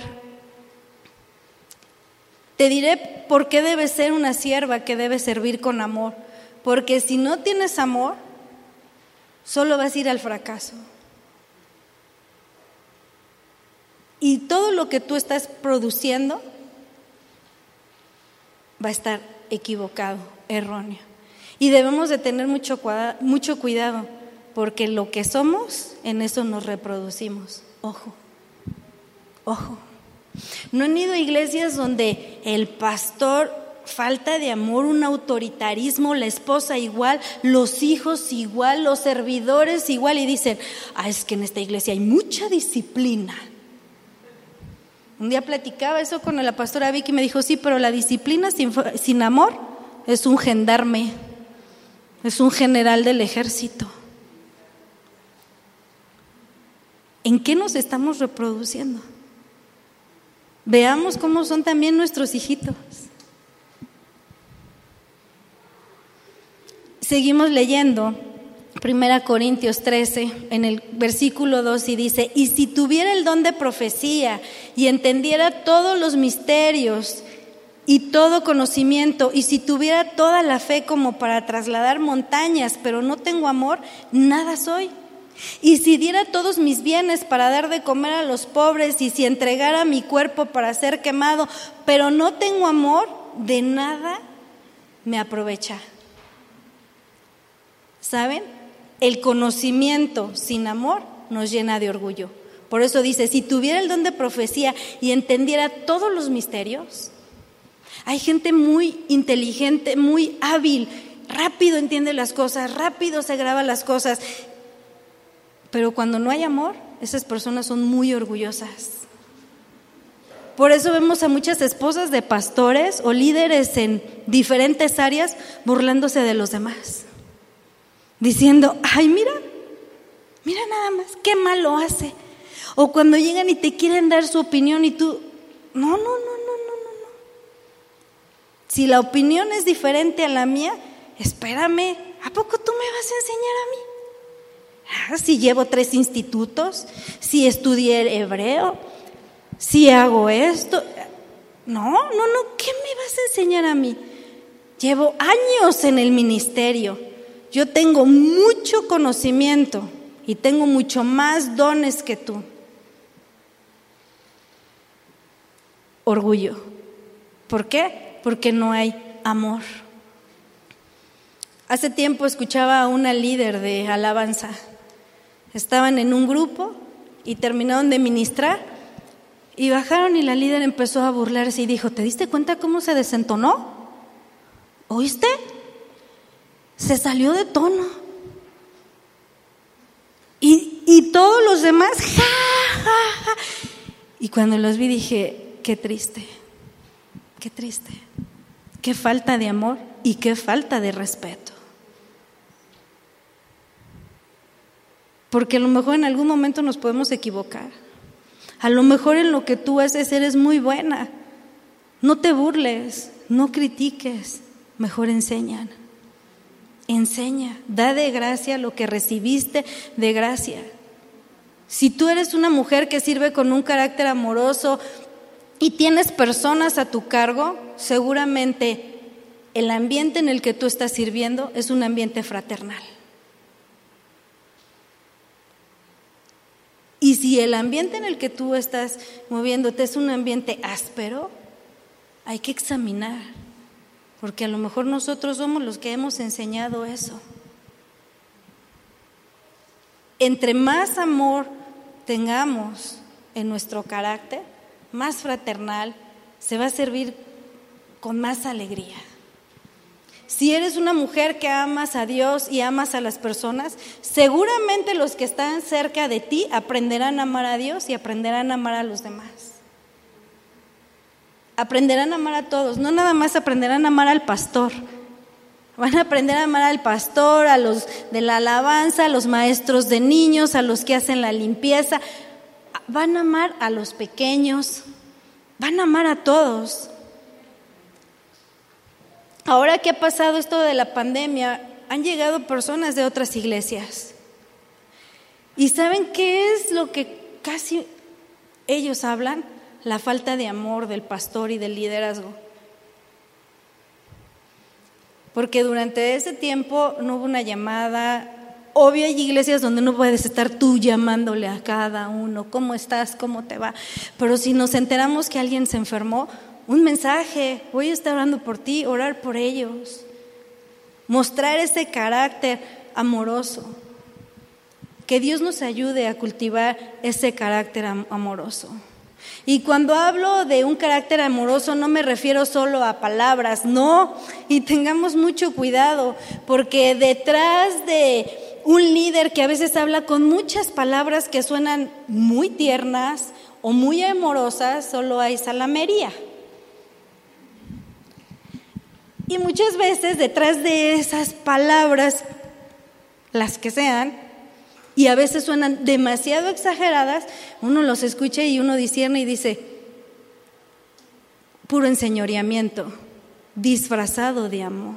A: Te diré por qué debe ser una sierva que debe servir con amor. Porque si no tienes amor, solo vas a ir al fracaso. Y todo lo que tú estás produciendo va a estar equivocado, erróneo. Y debemos de tener mucho, mucho cuidado, porque lo que somos, en eso nos reproducimos. Ojo, ojo. No han ido a iglesias donde el pastor falta de amor, un autoritarismo, la esposa igual, los hijos igual, los servidores igual, y dicen, ah, es que en esta iglesia hay mucha disciplina. Un día platicaba eso con la pastora Vicky y me dijo, sí, pero la disciplina sin, amor es un gendarme, es un general del ejército. ¿En qué nos estamos reproduciendo? Veamos cómo son también nuestros hijitos. Seguimos leyendo Primera Corintios 13, en el versículo 2, y dice, y si tuviera el don de profecía y entendiera todos los misterios y todo conocimiento, y si tuviera toda la fe como para trasladar montañas, pero no tengo amor, nada soy. Y si diera todos mis bienes para dar de comer a los pobres, y si entregara mi cuerpo para ser quemado, pero no tengo amor, de nada me aprovecha. ¿Saben? El conocimiento sin amor nos llena de orgullo. Por eso dice, si tuviera el don de profecía y entendiera todos los misterios, Hay gente muy inteligente, muy hábil, rápido entiende las cosas, rápido se graba las cosas. Pero cuando no hay amor, esas personas son muy orgullosas. Por eso vemos a muchas esposas de pastores o líderes en diferentes áreas burlándose de los demás. Diciendo, ay, mira, mira nada más, qué mal lo hace. O cuando llegan y te quieren dar su opinión y tú, no, no, no, no, no, no. Si la opinión es diferente a la mía, espérame, ¿a poco tú me vas a enseñar a mí? Ah, si llevo tres institutos, si estudié hebreo, si hago esto. No, no, no, ¿qué me vas a enseñar a mí? Llevo años en el ministerio. Yo tengo mucho conocimiento y tengo mucho más dones que tú. Orgullo. ¿Por qué? Porque no hay amor. Hace tiempo escuchaba a una líder de alabanza. Estaban en un grupo y terminaron de ministrar y bajaron y la líder empezó a burlarse y dijo, ¿te diste cuenta cómo se desentonó? ¿Oíste? Se salió de tono. Y, y todos los demás, ja, ja, ja. Y cuando los vi dije, qué triste, qué triste, qué falta de amor y qué falta de respeto. Porque a lo mejor en algún momento nos podemos equivocar. A lo mejor en lo que tú haces eres muy buena. No te burles, no critiques, mejor enseñan. Enseña, da de gracia lo que recibiste de gracia. Si tú eres una mujer que sirve con un carácter amoroso y tienes personas a tu cargo, seguramente el ambiente en el que tú estás sirviendo es un ambiente fraternal. Y si el ambiente en el que tú estás moviéndote es un ambiente áspero, hay que examinar, porque a lo mejor nosotros somos los que hemos enseñado eso. Entre más amor tengamos en nuestro carácter, más fraternal, se va a servir con más alegría. Si eres una mujer que amas a Dios y amas a las personas, seguramente los que están cerca de ti aprenderán a amar a Dios y aprenderán a amar a los demás. Aprenderán a amar a todos, no nada más aprenderán a amar al pastor. Van a aprender a amar al pastor, a los de la alabanza, a los maestros de niños, a los que hacen la limpieza. Van a amar a los pequeños, van a amar a todos. Ahora que ha pasado esto de la pandemia, han llegado personas de otras iglesias. ¿Y saben qué es lo que casi ellos hablan? La falta de amor del pastor y del liderazgo. Porque durante ese tiempo no hubo una llamada. Obvio hay iglesias donde no puedes estar tú llamándole a cada uno, ¿cómo estás? ¿Cómo te va? Pero si nos enteramos que alguien se enfermó, un mensaje, voy a estar orando por ti, orar por ellos, mostrar ese carácter amoroso. Que Dios nos ayude a cultivar ese carácter amoroso. Y cuando hablo de un carácter amoroso no me refiero solo a palabras, no, y tengamos mucho cuidado, porque detrás de un líder que a veces habla con muchas palabras que suenan muy tiernas o muy amorosas, solo hay salamería. Y muchas veces detrás de esas palabras, las que sean, y a veces suenan demasiado exageradas, uno los escucha y uno discierne y dice, puro enseñoreamiento, disfrazado de amor.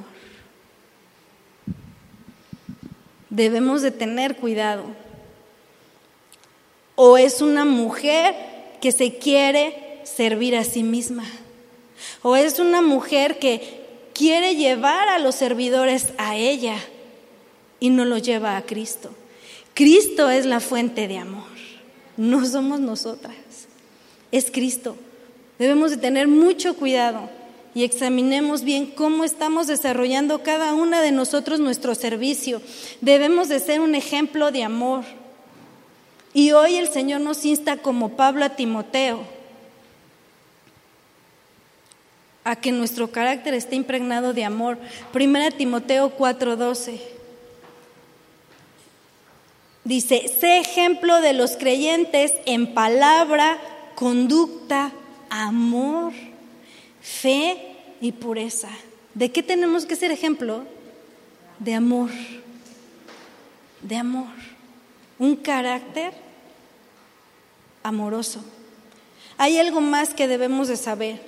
A: Debemos de tener cuidado. O es una mujer que se quiere servir a sí misma. O es una mujer que quiere llevar a los servidores a ella y no lo lleva a Cristo. Cristo es la fuente de amor, no somos nosotras, es Cristo. Debemos de tener mucho cuidado y examinemos bien cómo estamos desarrollando cada una de nosotros nuestro servicio. Debemos de ser un ejemplo de amor. Y hoy el Señor nos insta como Pablo a Timoteo a que nuestro carácter esté impregnado de amor. Primera Timoteo 4:12. Dice, sé ejemplo de los creyentes en palabra, conducta, amor, fe y pureza. ¿De qué tenemos que ser ejemplo? De amor, de amor. Un carácter amoroso. Hay algo más que debemos de saber.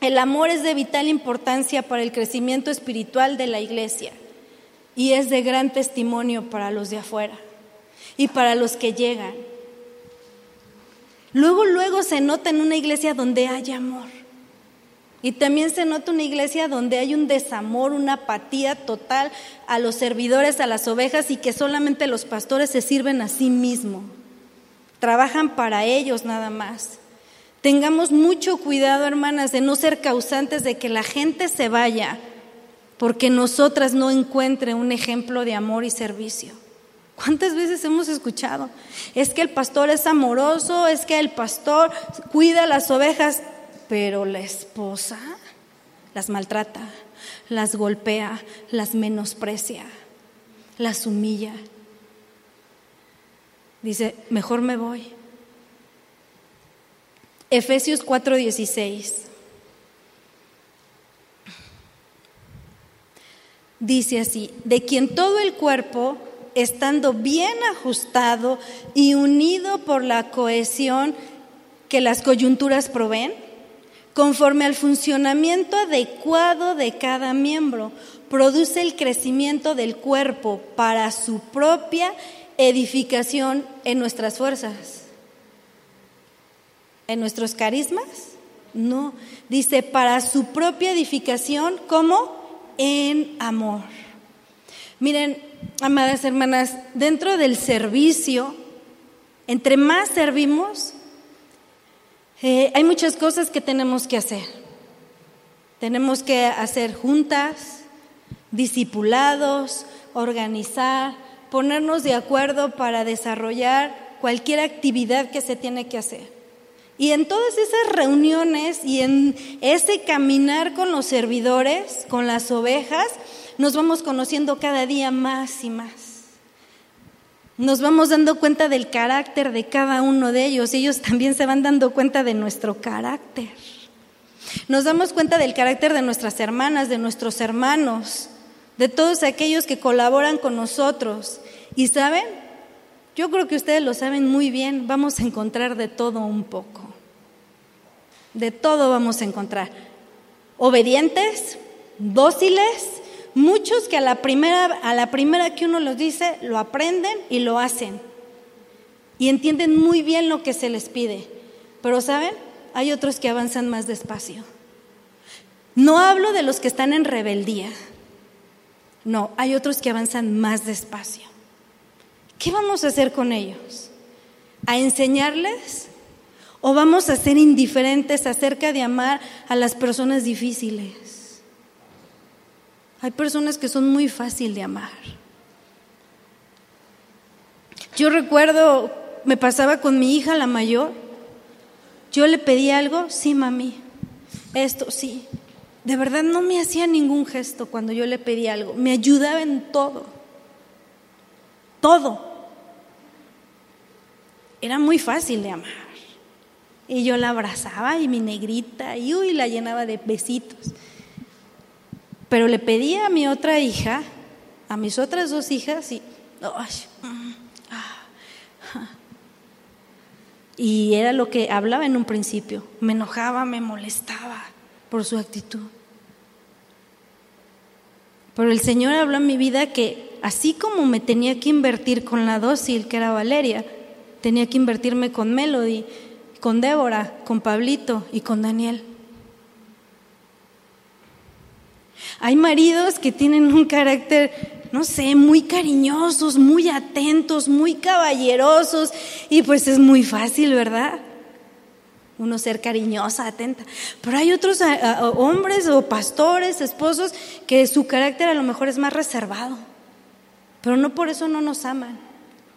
A: El amor es de vital importancia para el crecimiento espiritual de la iglesia y es de gran testimonio para los de afuera y para los que llegan. Luego, luego se nota en una iglesia donde hay amor. Y también se nota una iglesia donde hay un desamor, una apatía total a los servidores, a las ovejas y que solamente los pastores se sirven a sí mismos. Trabajan para ellos nada más. Tengamos mucho cuidado, hermanas, de no ser causantes de que la gente se vaya porque nosotras no encuentre un ejemplo de amor y servicio. ¿Cuántas veces hemos escuchado? Es que el pastor es amoroso, es que el pastor cuida las ovejas, pero la esposa las maltrata, las golpea, las menosprecia, las humilla. Dice, mejor me voy. Efesios 4:16. Dice así, de quien todo el cuerpo, estando bien ajustado y unido por la cohesión que las coyunturas proveen, conforme al funcionamiento adecuado de cada miembro, produce el crecimiento del cuerpo para su propia edificación en nuestras fuerzas. ¿En nuestros carismas? No. Dice, para su propia edificación, ¿cómo? En amor. Miren, amadas hermanas, dentro del servicio, entre más servimos, eh, hay muchas cosas que tenemos que hacer. Tenemos que hacer juntas, discipulados, organizar, ponernos de acuerdo para desarrollar cualquier actividad que se tiene que hacer. Y en todas esas reuniones y en ese caminar con los servidores, con las ovejas, nos vamos conociendo cada día más y más. Nos vamos dando cuenta del carácter de cada uno de ellos. Ellos también se van dando cuenta de nuestro carácter. Nos damos cuenta del carácter de nuestras hermanas, de nuestros hermanos, de todos aquellos que colaboran con nosotros. Y saben, yo creo que ustedes lo saben muy bien, vamos a encontrar de todo un poco. De todo vamos a encontrar. Obedientes, dóciles, muchos que a la primera, a la primera que uno los dice, lo aprenden y lo hacen. Y entienden muy bien lo que se les pide. Pero ¿saben? Hay otros que avanzan más despacio. No hablo de los que están en rebeldía. No, hay otros que avanzan más despacio. ¿Qué vamos a hacer con ellos? ¿A enseñarles ¿O vamos a ser indiferentes acerca de amar a las personas difíciles? Hay personas que son muy fácil de amar. Yo recuerdo, me pasaba con mi hija, la mayor. Yo le pedí algo, sí, mami. Esto, sí. De verdad no me hacía ningún gesto cuando yo le pedí algo. Me ayudaba en todo. Todo. Era muy fácil de amar. Y yo la abrazaba y mi negrita, y uy, la llenaba de besitos. Pero le pedí a mi otra hija, a mis otras dos hijas, y, mm, ah, y era lo que hablaba en un principio. Me enojaba, me molestaba por su actitud. Pero el Señor habló en mi vida que así como me tenía que invertir con la dócil, que era Valeria, tenía que invertirme con Melody con Débora, con Pablito y con Daniel. Hay maridos que tienen un carácter, no sé, muy cariñosos, muy atentos, muy caballerosos y pues es muy fácil, ¿verdad? Uno ser cariñosa, atenta. Pero hay otros hombres o pastores, esposos, que su carácter a lo mejor es más reservado, pero no por eso no nos aman.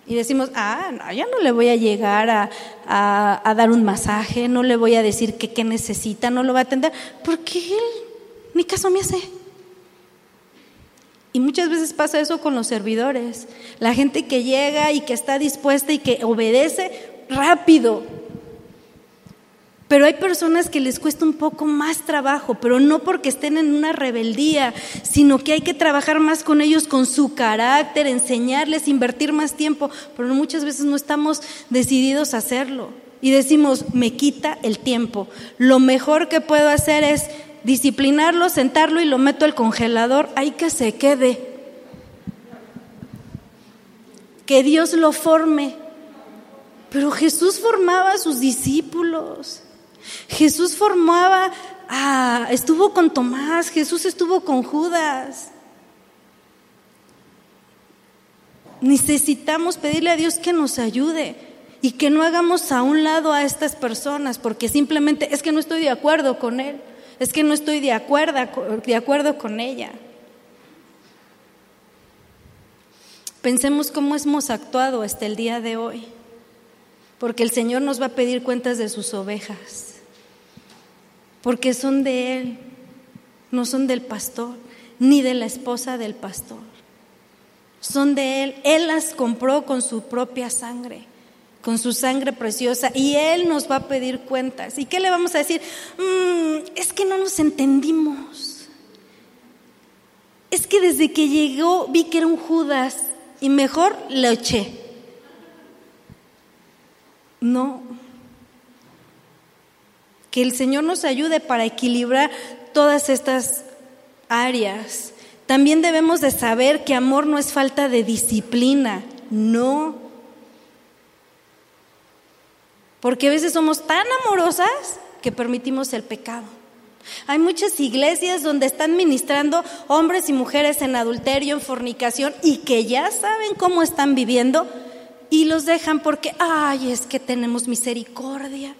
A: Y decimos, ah, no, ya no le voy a llegar a, a, dar un masaje, no le voy a decir que qué necesita, no lo va a atender, porque él ni caso me hace. Y muchas veces pasa eso con los servidores. La gente que llega y que está dispuesta y que obedece rápido. Pero hay personas que les cuesta un poco más trabajo, pero no porque estén en una rebeldía, sino que hay que trabajar más con ellos, con su carácter, enseñarles, invertir más tiempo, pero muchas veces no estamos decididos a hacerlo. Y decimos, me quita el tiempo. Lo mejor que puedo hacer es disciplinarlo, sentarlo y lo meto al congelador, hay que se quede. Que Dios lo forme. Pero Jesús formaba a sus discípulos. Jesús formaba, estuvo con Tomás, Jesús estuvo con Judas. Necesitamos pedirle a Dios que nos ayude y que no hagamos a un lado a estas personas porque simplemente es que no estoy de acuerdo con Él es que no estoy de acuerdo, de acuerdo con ella. Pensemos cómo hemos actuado hasta el día de hoy, porque el Señor nos va a pedir cuentas de sus ovejas, porque son de Él, no son del pastor, ni de la esposa del pastor, son de Él, Él las compró con su propia sangre con su sangre preciosa y Él nos va a pedir cuentas. ¿Y qué le vamos a decir? Mm, es que no nos entendimos. Es que desde que llegó vi que era un Judas y mejor le eché. No. Que el Señor nos ayude para equilibrar todas estas áreas. También debemos de saber que amor no es falta de disciplina, no. Porque a veces somos tan amorosas que permitimos el pecado. Hay muchas iglesias donde están ministrando hombres y mujeres en adulterio, en fornicación, y que ya saben cómo están viviendo y los dejan porque, ay, es que tenemos misericordia,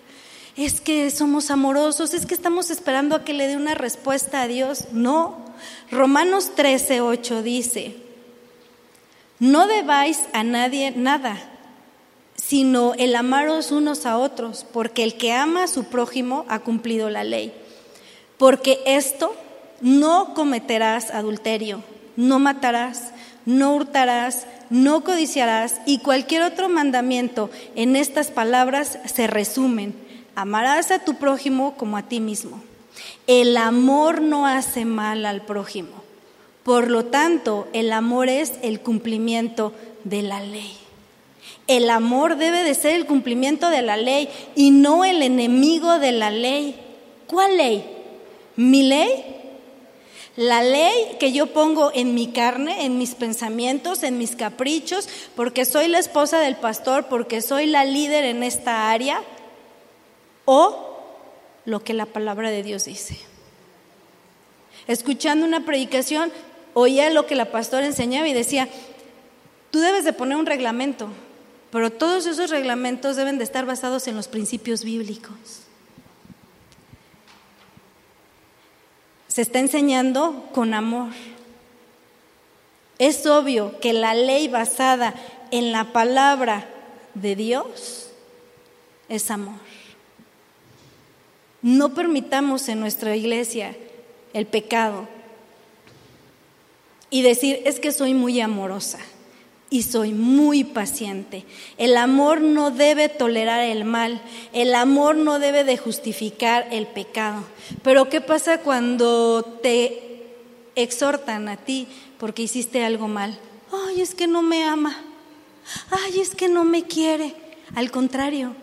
A: es que somos amorosos, es que estamos esperando a que le dé una respuesta a Dios. No. Romanos 13, 8 dice, no debáis a nadie nada sino el amaros unos a otros, porque el que ama a su prójimo ha cumplido la ley. Porque esto no cometerás adulterio, no matarás, no hurtarás, no codiciarás y cualquier otro mandamiento en estas palabras se resumen. Amarás a tu prójimo como a ti mismo. El amor no hace mal al prójimo. Por lo tanto, el amor es el cumplimiento de la ley. El amor debe de ser el cumplimiento de la ley y no el enemigo de la ley. ¿Cuál ley? ¿Mi ley? La ley que yo pongo en mi carne, en mis pensamientos, en mis caprichos, porque soy la esposa del pastor, porque soy la líder en esta área, o lo que la palabra de Dios dice. Escuchando una predicación, oía lo que la pastora enseñaba y decía, tú debes de poner un reglamento. Pero todos esos reglamentos deben de estar basados en los principios bíblicos. Se está enseñando con amor. Es obvio que la ley basada en la palabra de Dios es amor. No permitamos en nuestra iglesia el pecado y decir, es que soy muy amorosa y soy muy paciente. El amor no debe tolerar el mal, el amor no debe de justificar el pecado. Pero ¿qué pasa cuando te exhortan a ti porque hiciste algo mal? Ay, es que no me ama. Ay, es que no me quiere. Al contrario,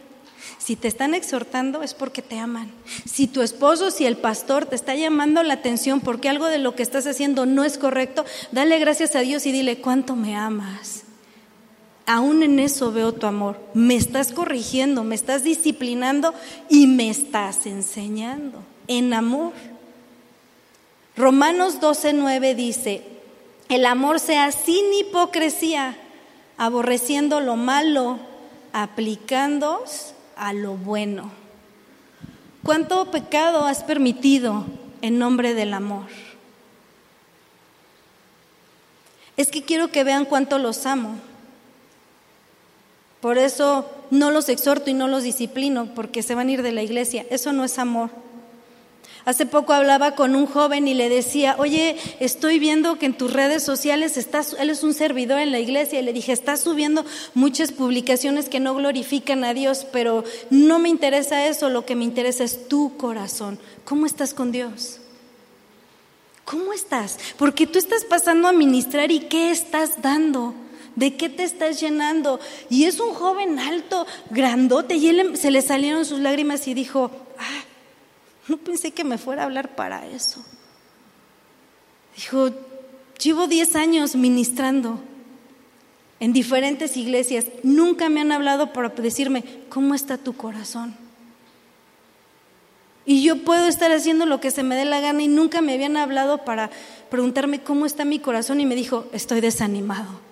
A: si te están exhortando es porque te aman. Si tu esposo, si el pastor te está llamando la atención porque algo de lo que estás haciendo no es correcto, dale gracias a Dios y dile, ¿cuánto me amas? Aún en eso veo tu amor. Me estás corrigiendo, me estás disciplinando y me estás enseñando en amor. Romanos 12:9 dice, el amor sea sin hipocresía, aborreciendo lo malo, aplicándoos a lo bueno. ¿Cuánto pecado has permitido en nombre del amor? Es que quiero que vean cuánto los amo. Por eso no los exhorto y no los disciplino, porque se van a ir de la iglesia. Eso no es amor. Hace poco hablaba con un joven y le decía, oye, estoy viendo que en tus redes sociales estás, él es un servidor en la iglesia, y le dije, estás subiendo muchas publicaciones que no glorifican a Dios, pero no me interesa eso, lo que me interesa es tu corazón. ¿Cómo estás con Dios? ¿Cómo estás? Porque tú estás pasando a ministrar y ¿qué estás dando? ¿De qué te estás llenando? Y es un joven alto, grandote, y él se le salieron sus lágrimas y dijo, ah, no pensé que me fuera a hablar para eso. Dijo, llevo 10 años ministrando en diferentes iglesias. Nunca me han hablado para decirme, ¿cómo está tu corazón? Y yo puedo estar haciendo lo que se me dé la gana y nunca me habían hablado para preguntarme cómo está mi corazón y me dijo, estoy desanimado.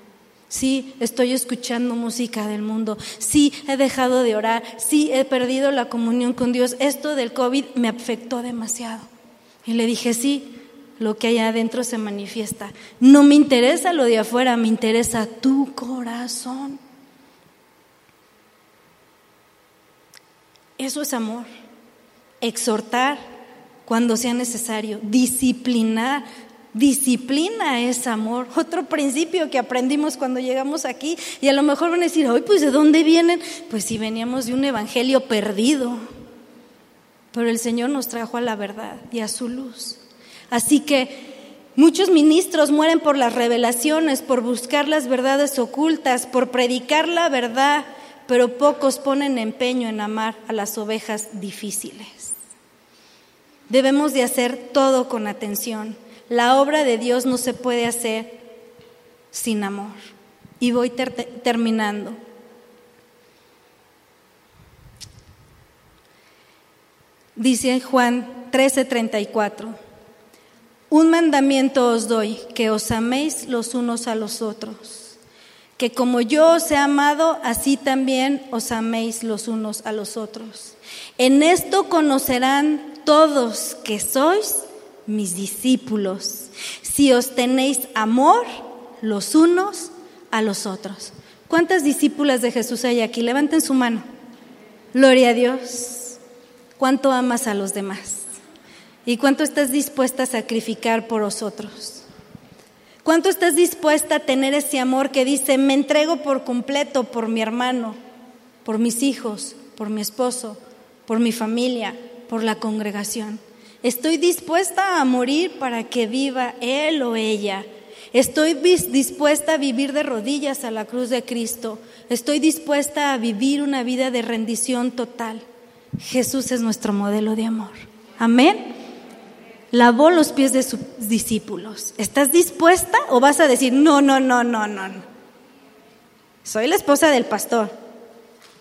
A: Sí, estoy escuchando música del mundo. Sí, he dejado de orar. Sí, he perdido la comunión con Dios. Esto del COVID me afectó demasiado. Y le dije, sí, lo que hay adentro se manifiesta. No me interesa lo de afuera, me interesa tu corazón. Eso es amor. Exhortar cuando sea necesario, disciplinar Disciplina es amor. Otro principio que aprendimos cuando llegamos aquí y a lo mejor van a decir, hoy pues de dónde vienen? Pues si veníamos de un evangelio perdido. Pero el Señor nos trajo a la verdad y a su luz. Así que muchos ministros mueren por las revelaciones, por buscar las verdades ocultas, por predicar la verdad, pero pocos ponen empeño en amar a las ovejas difíciles. Debemos de hacer todo con atención la obra de Dios no se puede hacer sin amor. Y voy terminando. Dice Juan 13:34, un mandamiento os doy, que os améis los unos a los otros, que como yo os he amado, así también os améis los unos a los otros. En esto conocerán todos que sois mis discípulos, si os tenéis amor los unos a los otros. ¿Cuántas discípulas de Jesús hay aquí? Levanten su mano. Gloria a Dios. ¿Cuánto amas a los demás? ¿Y cuánto estás dispuesta a sacrificar por vosotros? ¿Cuánto estás dispuesta a tener ese amor que dice, me entrego por completo por mi hermano, por mis hijos, por mi esposo, por mi familia, por la congregación? Estoy dispuesta a morir para que viva él o ella. Estoy dispuesta a vivir de rodillas a la cruz de Cristo. Estoy dispuesta a vivir una vida de rendición total. Jesús es nuestro modelo de amor. Amén. Lavó los pies de sus discípulos. ¿Estás dispuesta o vas a decir, no, no, no, no, no? Soy la esposa del pastor.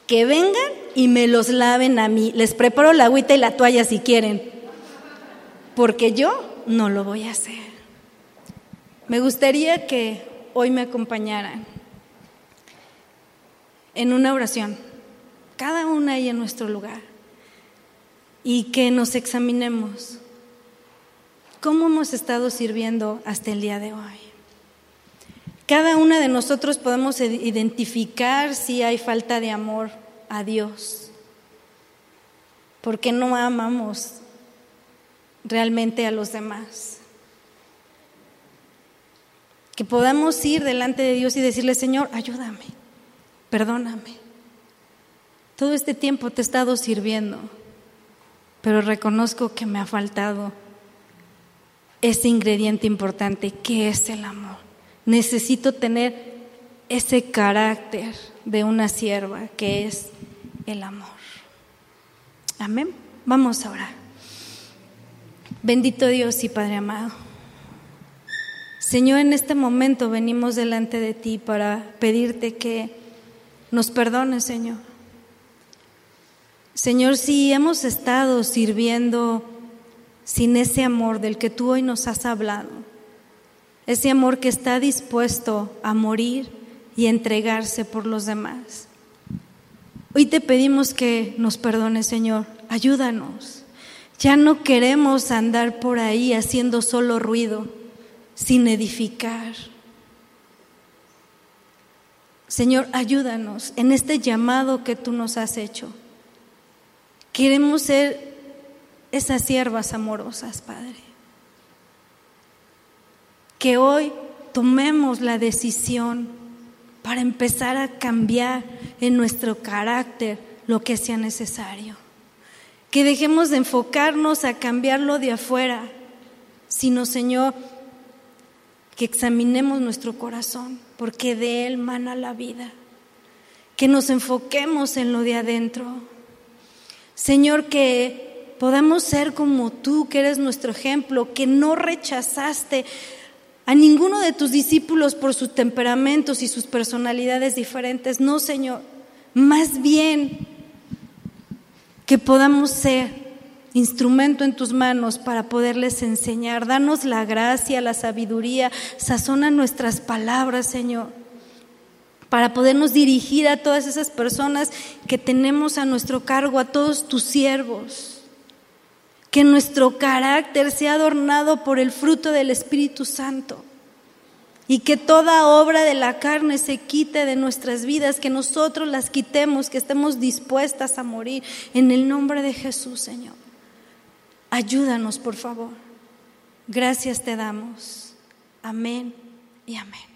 A: Que vengan y me los laven a mí. Les preparo la agüita y la toalla si quieren porque yo no lo voy a hacer. Me gustaría que hoy me acompañaran en una oración, cada una ahí en nuestro lugar, y que nos examinemos cómo hemos estado sirviendo hasta el día de hoy. Cada una de nosotros podemos identificar si hay falta de amor a Dios, porque no amamos realmente a los demás. Que podamos ir delante de Dios y decirle, Señor, ayúdame, perdóname. Todo este tiempo te he estado sirviendo, pero reconozco que me ha faltado ese ingrediente importante que es el amor. Necesito tener ese carácter de una sierva que es el amor. Amén. Vamos a orar. Bendito Dios y Padre amado. Señor, en este momento venimos delante de ti para pedirte que nos perdones, Señor. Señor, si hemos estado sirviendo sin ese amor del que tú hoy nos has hablado, ese amor que está dispuesto a morir y entregarse por los demás. Hoy te pedimos que nos perdones, Señor. Ayúdanos. Ya no queremos andar por ahí haciendo solo ruido, sin edificar. Señor, ayúdanos en este llamado que tú nos has hecho. Queremos ser esas siervas amorosas, Padre. Que hoy tomemos la decisión para empezar a cambiar en nuestro carácter lo que sea necesario. Que dejemos de enfocarnos a cambiarlo de afuera, sino, Señor, que examinemos nuestro corazón, porque de él mana la vida. Que nos enfoquemos en lo de adentro. Señor, que podamos ser como tú, que eres nuestro ejemplo, que no rechazaste a ninguno de tus discípulos por sus temperamentos y sus personalidades diferentes. No, Señor, más bien que podamos ser instrumento en tus manos para poderles enseñar. Danos la gracia, la sabiduría, sazona nuestras palabras, Señor, para podernos dirigir a todas esas personas que tenemos a nuestro cargo, a todos tus siervos. Que nuestro carácter sea adornado por el fruto del Espíritu Santo y que toda obra de la carne se quite de nuestras vidas, que nosotros las quitemos, que estemos dispuestas a morir en el nombre de Jesús, Señor. Ayúdanos, por favor. Gracias te damos. Amén y amén.